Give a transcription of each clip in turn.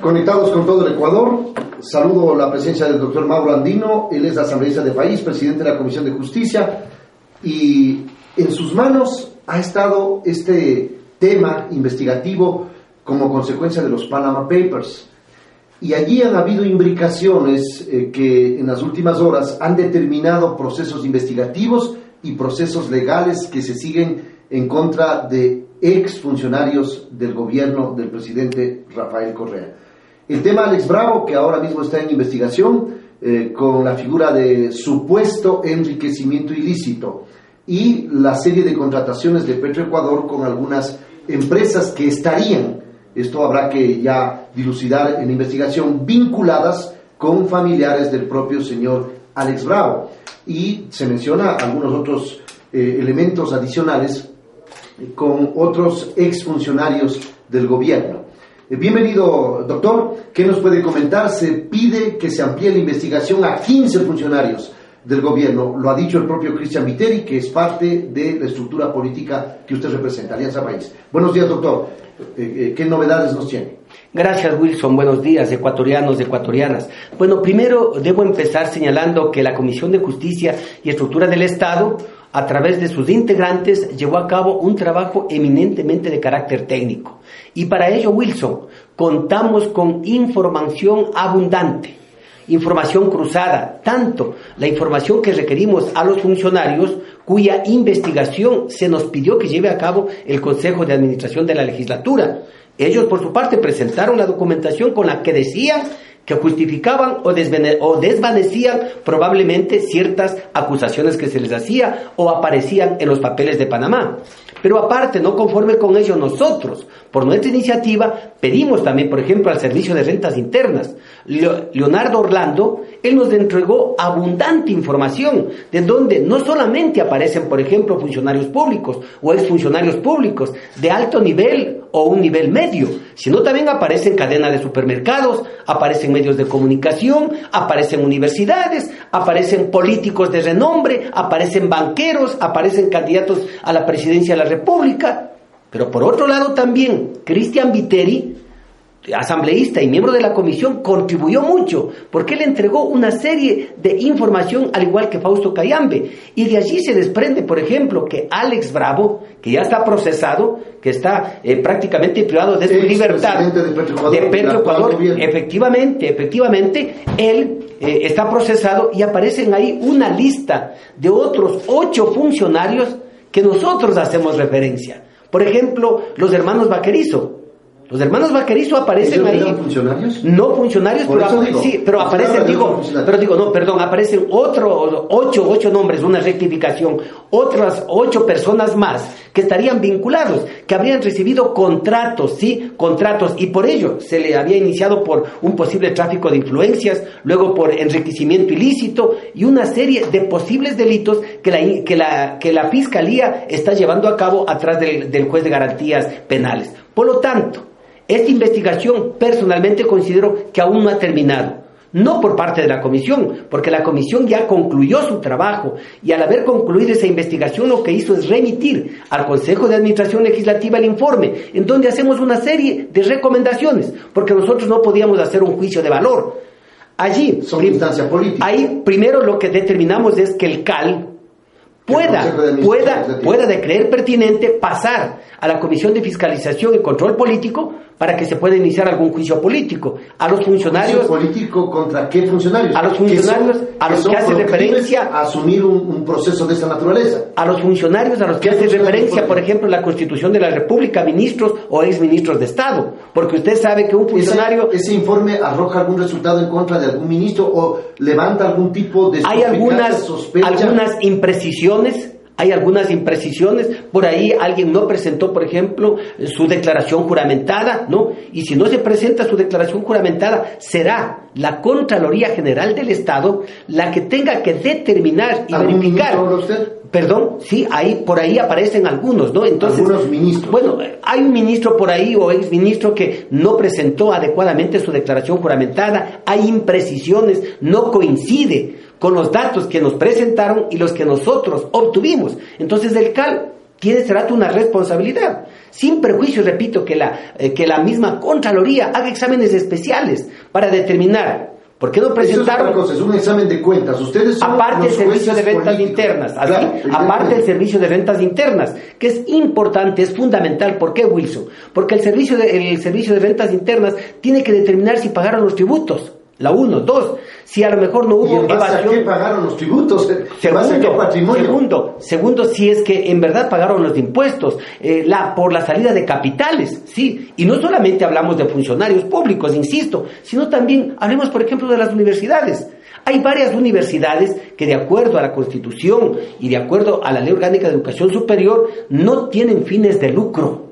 Conectados con todo el Ecuador, saludo la presencia del doctor Mauro Andino, él es asambleísta de país, presidente de la Comisión de Justicia, y en sus manos ha estado este tema investigativo como consecuencia de los Panama Papers. Y allí han habido imbricaciones eh, que en las últimas horas han determinado procesos investigativos y procesos legales que se siguen en contra de ex funcionarios del gobierno del presidente Rafael Correa. El tema Alex Bravo, que ahora mismo está en investigación eh, con la figura de supuesto enriquecimiento ilícito y la serie de contrataciones de Petroecuador con algunas empresas que estarían, esto habrá que ya dilucidar en investigación, vinculadas con familiares del propio señor Alex Bravo. Y se menciona algunos otros eh, elementos adicionales con otros exfuncionarios del gobierno. Eh, bienvenido, doctor. ¿Qué nos puede comentar? Se pide que se amplíe la investigación a 15 funcionarios del gobierno. Lo ha dicho el propio Cristian Viteri, que es parte de la estructura política que usted representa, Alianza País. Buenos días, doctor. Eh, eh, ¿Qué novedades nos tiene? Gracias, Wilson. Buenos días, ecuatorianos, ecuatorianas. Bueno, primero debo empezar señalando que la Comisión de Justicia y Estructura del Estado a través de sus integrantes, llevó a cabo un trabajo eminentemente de carácter técnico. Y para ello, Wilson, contamos con información abundante, información cruzada, tanto la información que requerimos a los funcionarios, cuya investigación se nos pidió que lleve a cabo el Consejo de Administración de la Legislatura. Ellos, por su parte, presentaron la documentación con la que decían que justificaban o, desvanecían probablemente ciertas acusaciones que se les hacía o aparecían en los papeles de Panamá. Pero aparte, no conforme con ello, nosotros, por nuestra iniciativa, pedimos también, por ejemplo, al Servicio de Rentas Internas. Leonardo Orlando, él nos entregó abundante información de donde no solamente aparecen, por ejemplo, funcionarios públicos o exfuncionarios públicos de alto nivel o un nivel medio, sino también aparecen cadenas de supermercados, aparecen medios de comunicación, aparecen universidades, aparecen políticos de renombre, aparecen banqueros, aparecen candidatos a la presidencia de la República. Pero por otro lado también, Cristian Viteri, asambleísta y miembro de la comisión, contribuyó mucho, porque él entregó una serie de información al igual que Fausto Cayambe. Y de allí se desprende, por ejemplo, que Alex Bravo, que ya está procesado, que está eh, prácticamente privado de su libertad, de Petroecuador, efectivamente, efectivamente, él eh, está procesado y aparecen ahí una lista de otros ocho funcionarios que nosotros hacemos referencia. Por ejemplo, los hermanos Vaquerizo, los hermanos Vaquerizo aparecen ahí. funcionarios? No funcionarios, pero, sí, pero aparecen, digo, pero digo, no, perdón, aparecen otros ocho, ocho nombres, una rectificación, otras ocho personas más que estarían vinculados, que habrían recibido contratos, sí, contratos, y por ello se le había iniciado por un posible tráfico de influencias, luego por enriquecimiento ilícito y una serie de posibles delitos que la, que la, que la fiscalía está llevando a cabo atrás del, del juez de garantías penales. Por lo tanto, esta investigación personalmente considero que aún no ha terminado. No por parte de la comisión, porque la comisión ya concluyó su trabajo y al haber concluido esa investigación lo que hizo es remitir al Consejo de Administración Legislativa el informe, en donde hacemos una serie de recomendaciones, porque nosotros no podíamos hacer un juicio de valor. Allí, ahí primero lo que determinamos es que el CAL, pueda, pueda, pueda de creer pertinente pasar a la Comisión de Fiscalización y Control Político para que se pueda iniciar algún juicio político. A los funcionarios... político contra qué funcionarios? A los funcionarios a los que, hace referencia... A asumir un, proceso de esa naturaleza. A los funcionarios a los que hace referencia, por ejemplo, la Constitución de la República, ministros o exministros de Estado. Porque usted sabe que un funcionario... ¿Ese, informe arroja algún resultado en contra de algún ministro o levanta algún tipo de... Hay algunas, algunas imprecisiones hay algunas imprecisiones, por ahí alguien no presentó, por ejemplo, su declaración juramentada, ¿no? Y si no se presenta su declaración juramentada, será la Contraloría General del Estado la que tenga que determinar y verificar. Usted? Perdón, sí, ahí por ahí aparecen algunos, ¿no? Entonces, algunos ministros. Bueno, hay un ministro por ahí o ex ministro que no presentó adecuadamente su declaración juramentada, hay imprecisiones, no coincide con los datos que nos presentaron y los que nosotros obtuvimos. Entonces el CAL tiene será una responsabilidad. Sin perjuicio, repito, que la, eh, que la misma Contraloría haga exámenes especiales para determinar ¿Por qué no presentaron? Eso es, un examen de cuentas. Ustedes son aparte del servicio de ventas internas, aparte del servicio de ventas internas, que es importante, es fundamental. ¿Por qué, Wilson? Porque el servicio de, el servicio de ventas internas tiene que determinar si pagaron los tributos. La uno, dos, si a lo mejor no hubo ¿Y evasión. qué pagaron los tributos? Segundo, patrimonio? segundo, segundo, si es que en verdad pagaron los impuestos, eh, la, por la salida de capitales, sí. Y no solamente hablamos de funcionarios públicos, insisto, sino también hablemos, por ejemplo, de las universidades. Hay varias universidades que de acuerdo a la Constitución y de acuerdo a la Ley Orgánica de Educación Superior no tienen fines de lucro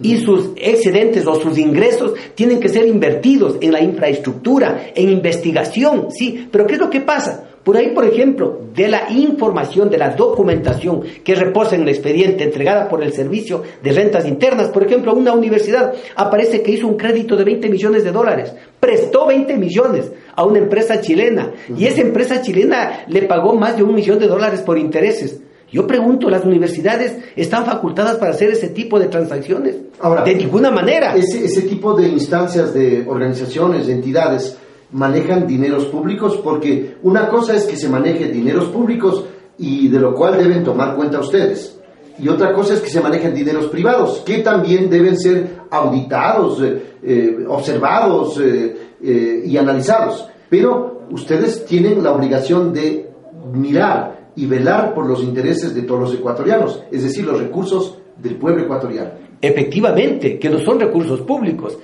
y sus excedentes o sus ingresos tienen que ser invertidos en la infraestructura, en investigación, sí. Pero ¿qué es lo que pasa? Por ahí, por ejemplo, de la información, de la documentación que reposa en el expediente entregada por el Servicio de Rentas Internas, por ejemplo, una universidad aparece que hizo un crédito de 20 millones de dólares, prestó 20 millones a una empresa chilena y esa empresa chilena le pagó más de un millón de dólares por intereses. Yo pregunto, ¿las universidades están facultadas para hacer ese tipo de transacciones? Ahora, de ninguna manera. Ese, ese tipo de instancias, de organizaciones, de entidades, manejan dineros públicos porque una cosa es que se maneje dineros públicos y de lo cual deben tomar cuenta ustedes. Y otra cosa es que se manejen dineros privados, que también deben ser auditados, eh, eh, observados eh, y analizados. Pero ustedes tienen la obligación de mirar y velar por los intereses de todos los ecuatorianos, es decir, los recursos del pueblo ecuatoriano. Efectivamente, que no son recursos públicos.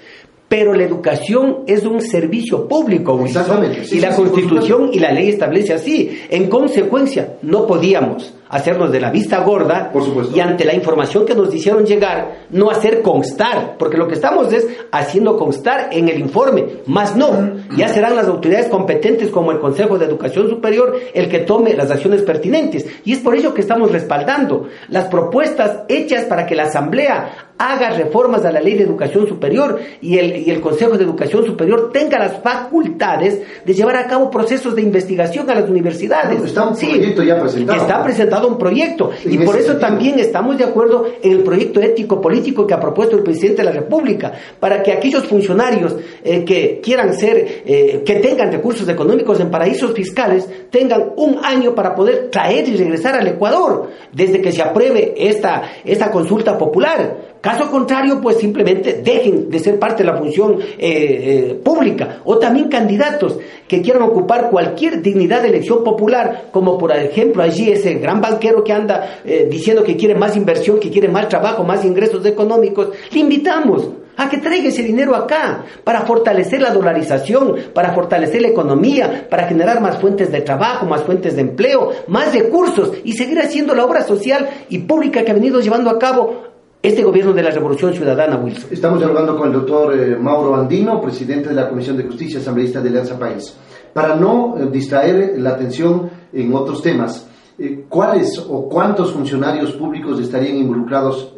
Pero la educación es un servicio público, Exactamente. y la Constitución y la ley establece así. En consecuencia, no podíamos hacernos de la vista gorda y ante la información que nos hicieron llegar, no hacer constar, porque lo que estamos es haciendo constar en el informe, más no, ya serán las autoridades competentes como el Consejo de Educación Superior el que tome las acciones pertinentes. Y es por ello que estamos respaldando las propuestas hechas para que la Asamblea haga reformas a la ley de educación superior y el, y el Consejo de Educación Superior tenga las facultades de llevar a cabo procesos de investigación a las universidades. está un proyecto ya presentado. Está presentado un proyecto y por eso también estamos de acuerdo en el proyecto ético político que ha propuesto el presidente de la República para que aquellos funcionarios eh, que quieran ser, eh, que tengan recursos económicos en paraísos fiscales, tengan un año para poder traer y regresar al Ecuador desde que se apruebe esta, esta consulta popular. Caso contrario, pues simplemente dejen de ser parte de la función eh, eh, pública. O también candidatos que quieran ocupar cualquier dignidad de elección popular, como por ejemplo allí ese gran banquero que anda eh, diciendo que quiere más inversión, que quiere más trabajo, más ingresos económicos. Le invitamos a que traiga ese dinero acá para fortalecer la dolarización, para fortalecer la economía, para generar más fuentes de trabajo, más fuentes de empleo, más recursos y seguir haciendo la obra social y pública que ha venido llevando a cabo este gobierno de la Revolución Ciudadana, Wilson. Estamos dialogando con el doctor eh, Mauro Andino, presidente de la Comisión de Justicia Asambleísta de Alianza País. Para no eh, distraer la atención en otros temas, eh, ¿cuáles o cuántos funcionarios públicos estarían involucrados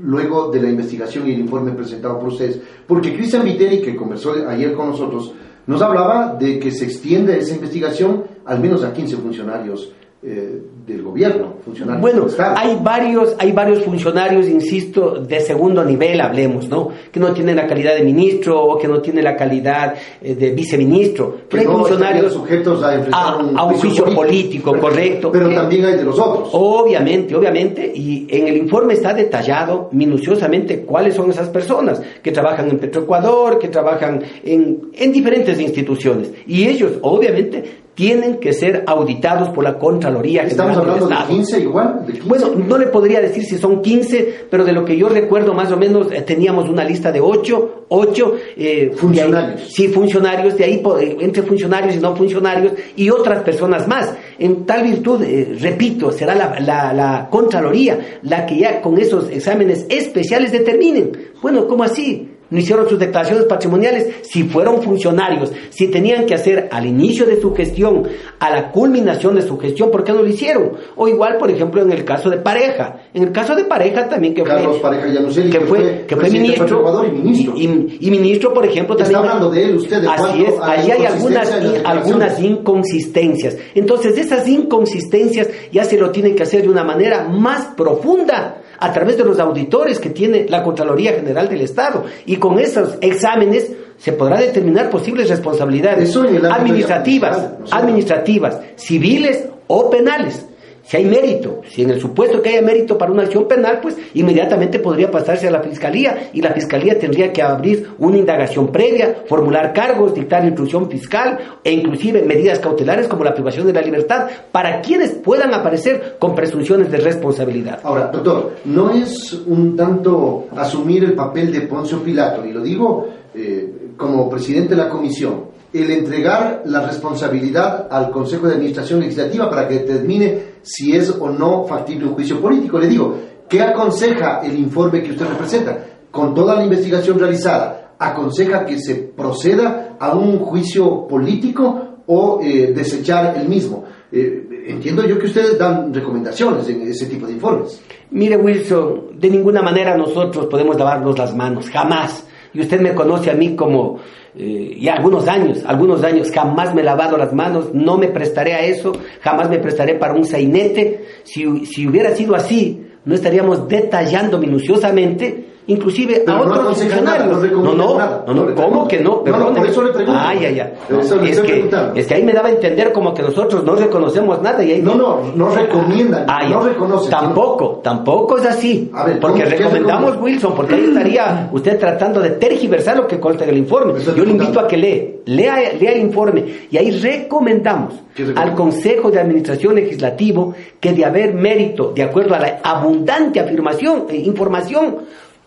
luego de la investigación y el informe presentado por ustedes? Porque Cristian Viteri, que conversó ayer con nosotros, nos hablaba de que se extiende esa investigación al menos a 15 funcionarios eh, del gobierno, funcionarios. Bueno, hay varios, hay varios funcionarios, insisto, de segundo nivel, hablemos, ¿no? Que no tienen la calidad de ministro o que no tienen la calidad eh, de viceministro. Pero hay funcionarios sujetos a, a, un, a un, juicio político, correcto. Pero también hay de los otros. Obviamente, obviamente, y en el informe está detallado minuciosamente cuáles son esas personas que trabajan en Petroecuador, que trabajan en, en diferentes instituciones. Y ellos, obviamente, tienen que ser auditados por la Contraloría ¿Estamos hablando de 15 igual? Bueno, no le podría decir si son 15, pero de lo que yo recuerdo más o menos eh, teníamos una lista de 8, 8 eh, funcionarios. sí, funcionarios, de ahí eh, entre funcionarios y no funcionarios y otras personas más. En tal virtud, repito, será la, la, la Contraloría la que ya con esos exámenes especiales determinen. Bueno, ¿cómo así? No hicieron sus declaraciones patrimoniales, si fueron funcionarios, si tenían que hacer al inicio de su gestión, a la culminación de su gestión, ¿por qué no lo hicieron? O igual, por ejemplo, en el caso de pareja. En el caso de pareja también que Carlos fue, Pareja que, fue, que fue ministro, y ministro. Y, ministro, por ejemplo, también. Está hablando de él usted. De así es, allí hay algunas, algunas inconsistencias. Entonces, esas inconsistencias ya se lo tienen que hacer de una manera más profunda a través de los auditores que tiene la Contraloría General del Estado. Y con esos exámenes se podrá determinar posibles responsabilidades administrativas, administrativas, civiles o penales si hay mérito, si en el supuesto que haya mérito para una acción penal, pues inmediatamente podría pasarse a la fiscalía y la fiscalía tendría que abrir una indagación previa, formular cargos, dictar instrucción fiscal e inclusive medidas cautelares como la privación de la libertad para quienes puedan aparecer con presunciones de responsabilidad. Ahora, doctor, no es un tanto asumir el papel de Poncio Pilato, y lo digo eh, como presidente de la comisión, el entregar la responsabilidad al Consejo de Administración Legislativa para que determine si es o no factible un juicio político. Le digo, ¿qué aconseja el informe que usted representa? Con toda la investigación realizada, ¿aconseja que se proceda a un juicio político o eh, desechar el mismo? Eh, entiendo yo que ustedes dan recomendaciones en ese tipo de informes. Mire, Wilson, de ninguna manera nosotros podemos lavarnos las manos, jamás y usted me conoce a mí como eh, ya algunos años, algunos años, jamás me he lavado las manos, no me prestaré a eso, jamás me prestaré para un sainete. Si, si hubiera sido así, no estaríamos detallando minuciosamente inclusive a otros funcionarios. no, no, no, no, ¿cómo que no? No, por eso le pregunto. Ay, ay, ay. es, que, es que ahí me daba a entender como que nosotros no reconocemos nada y ahí No, no, no recomiendan, no reconocen. Tampoco, tampoco es así. porque recomendamos Wilson, porque ahí estaría usted tratando de tergiversar lo que consta en el informe. Yo le invito a que lee, lea, lea el informe y ahí recomendamos al Consejo de Administración Legislativo que de haber mérito, de acuerdo a la abundante afirmación, e información,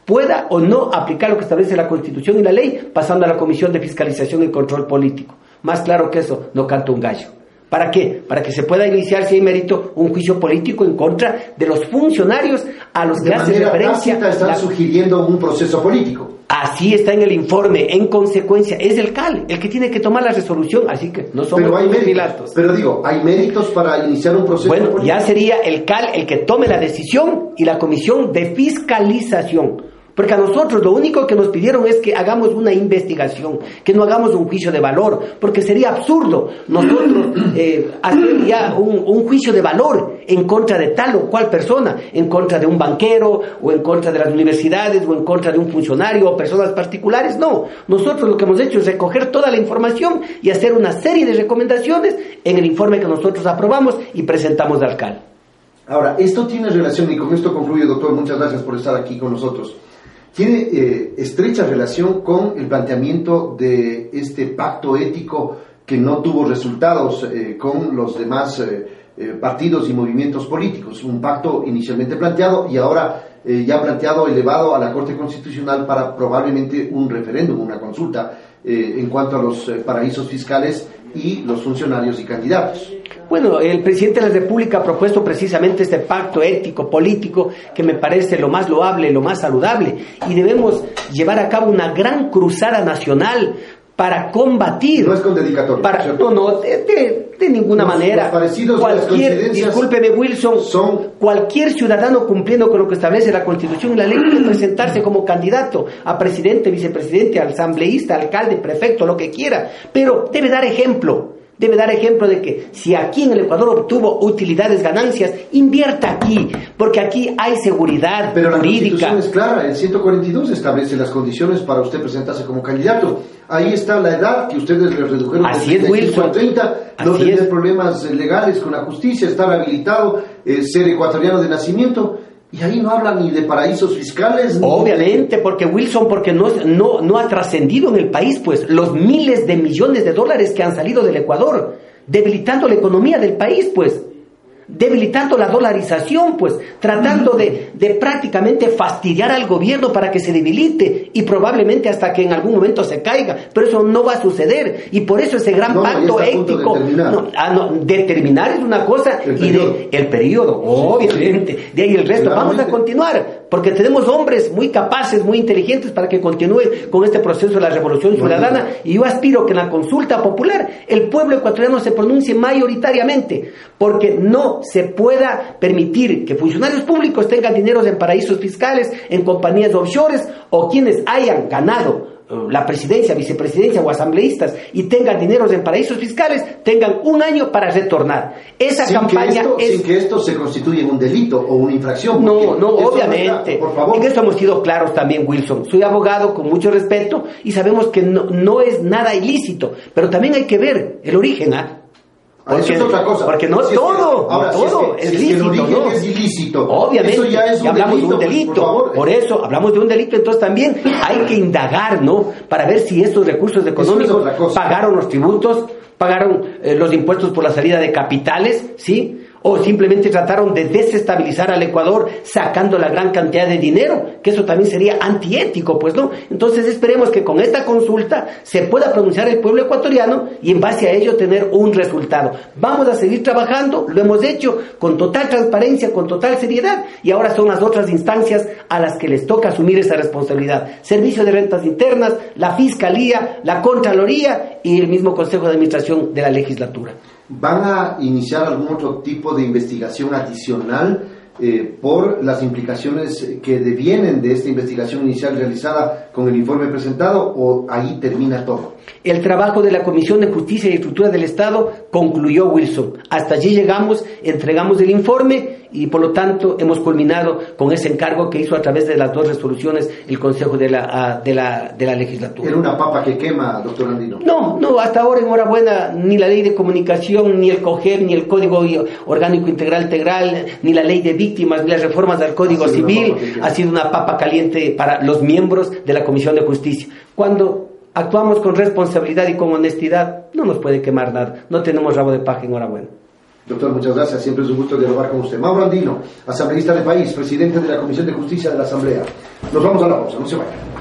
pueda o no aplicar lo que establece la Constitución y la ley, pasando a la Comisión de Fiscalización y Control Político. Más claro que eso, no canta un gallo. ¿Para qué? Para que se pueda iniciar, si hay mérito, un juicio político en contra de los funcionarios a los que hace referencia. están sugiriendo un proceso político. Así está en el informe. En consecuencia, es el CAL el que tiene que tomar la resolución. Así que no somos pero hay méritos, Pero digo, ¿hay méritos para iniciar un proceso bueno, ya sería el CAL el que tome la decisión y la comisión de fiscalización. Porque a nosotros lo único que nos pidieron es que hagamos una investigación, que no hagamos un juicio de valor, porque sería absurdo nosotros eh, hacer ya un, juicio de valor en contra de tal o cual persona, en contra de un banquero, o en contra de las universidades, o en contra de un funcionario o personas particulares. No, nosotros lo que hemos hecho es recoger toda la información y hacer una serie de recomendaciones en el informe que nosotros aprobamos y presentamos al alcalde. Ahora, esto tiene relación, y con esto concluyo, doctor, muchas gracias por estar aquí con nosotros tiene eh, estrecha relación con el planteamiento de este pacto ético que no tuvo resultados eh, con los demás eh, partidos y movimientos políticos. Un pacto inicialmente planteado y ahora ya planteado, elevado a la Corte Constitucional para probablemente un referéndum, una consulta en cuanto a los paraísos fiscales y los funcionarios y candidatos. Bueno, el presidente de la República ha propuesto precisamente este pacto ético, político, que me parece lo más loable, lo más saludable, y debemos llevar a cabo una gran cruzada nacional para combatir. No es con dedicatoria. Para, no, no, de, de, ninguna manera. cualquier, discúlpeme Wilson, son cualquier ciudadano cumpliendo con lo que establece la Constitución y la ley puede presentarse como candidato a presidente, vicepresidente, asambleísta, alcalde, prefecto, lo que quiera, pero debe dar ejemplo debe dar ejemplo de que si aquí en el Ecuador obtuvo utilidades, ganancias, invierta aquí, porque aquí hay seguridad Pero la Constitución es clara, el 142 establece las condiciones para usted presentarse como candidato. Ahí está la edad que ustedes le redujeron Así de 35 a 30, no tener problemas legales con la justicia, estar habilitado, eh, ser ecuatoriano de nacimiento. Y ahí no habla ni de paraísos fiscales. Obviamente, porque Wilson, porque no, no, no ha trascendido en el país, pues, los miles de millones de dólares que han salido del Ecuador, debilitando la economía del país, pues debilitando la dolarización, pues tratando de, de, prácticamente fastidiar al gobierno para que se debilite y probablemente hasta que en algún momento se caiga, pero eso no va a suceder. Y por eso ese gran pacto ético, ah, no, determinar es una cosa y de, el periodo, obviamente, de ahí el resto, vamos a continuar, porque tenemos hombres muy capaces, muy inteligentes para que continúe con este proceso de la revolución ciudadana. Y yo aspiro que en la consulta popular el pueblo ecuatoriano se pronuncie mayoritariamente, porque no se pueda permitir que funcionarios públicos tengan dineros en paraísos fiscales, en compañías offshores o quienes hayan ganado la presidencia, vicepresidencia o asambleístas y tengan dineros en paraísos fiscales, tengan un año para retornar. Esa campaña es... Sin que esto se constituya un delito o una infracción. No, no, obviamente. por favor. En esto hemos sido claros también, Wilson. Soy abogado con mucho respeto y sabemos que no, no es nada ilícito, pero también hay que ver el origen, ¿ah? Porque, es otra cosa. Porque no todo, todo es, lícito, ¿no? es ilícito. Obviamente, eso ya es un hablamos delito, de un delito. Por, eso hablamos de un delito, entonces también hay que indagar, ¿no? Para ver si estos recursos económicos pagaron los tributos, pagaron eh, los impuestos por la salida de capitales, ¿sí? O simplemente trataron de desestabilizar al Ecuador sacando la gran cantidad de dinero, que eso también sería antiético, pues no. Entonces esperemos que con esta consulta se pueda pronunciar el pueblo ecuatoriano y en base a ello tener un resultado. Vamos a seguir trabajando, lo hemos hecho con total transparencia, con total seriedad y ahora son las otras instancias a las que les toca asumir esa responsabilidad. Servicio de Rentas Internas, la Fiscalía, la Contraloría y el mismo Consejo de Administración de la legislatura. ¿Van a iniciar algún otro tipo de investigación adicional eh, por las implicaciones que devienen de esta investigación inicial realizada con el informe presentado o ahí termina todo? El trabajo de la Comisión de Justicia y Estructura del Estado concluyó, Wilson. Hasta allí llegamos, entregamos el informe y por lo tanto hemos culminado con ese encargo que hizo a través de las dos resoluciones el Consejo de la, ah, de la, de la legislatura. ¿Era una papa que quema, doctor Andino? No, no, hasta ahora, enhorabuena, ni la ley de comunicación, ni el COGER, ni el Código Orgánico Integral Integral, ni la ley de víctimas, ni las reformas del Código Civil ha sido una papa caliente para los miembros de la Comisión de Justicia. Cuando actuamos con responsabilidad y con honestidad, no nos puede quemar nada. No tenemos rabo de paja, enhorabuena. Doctor, muchas gracias. Siempre es un gusto dialogar con usted. Mauro Andino, asambleísta del país, presidente de la Comisión de Justicia de la Asamblea. Nos vamos a la pausa, no se vayan.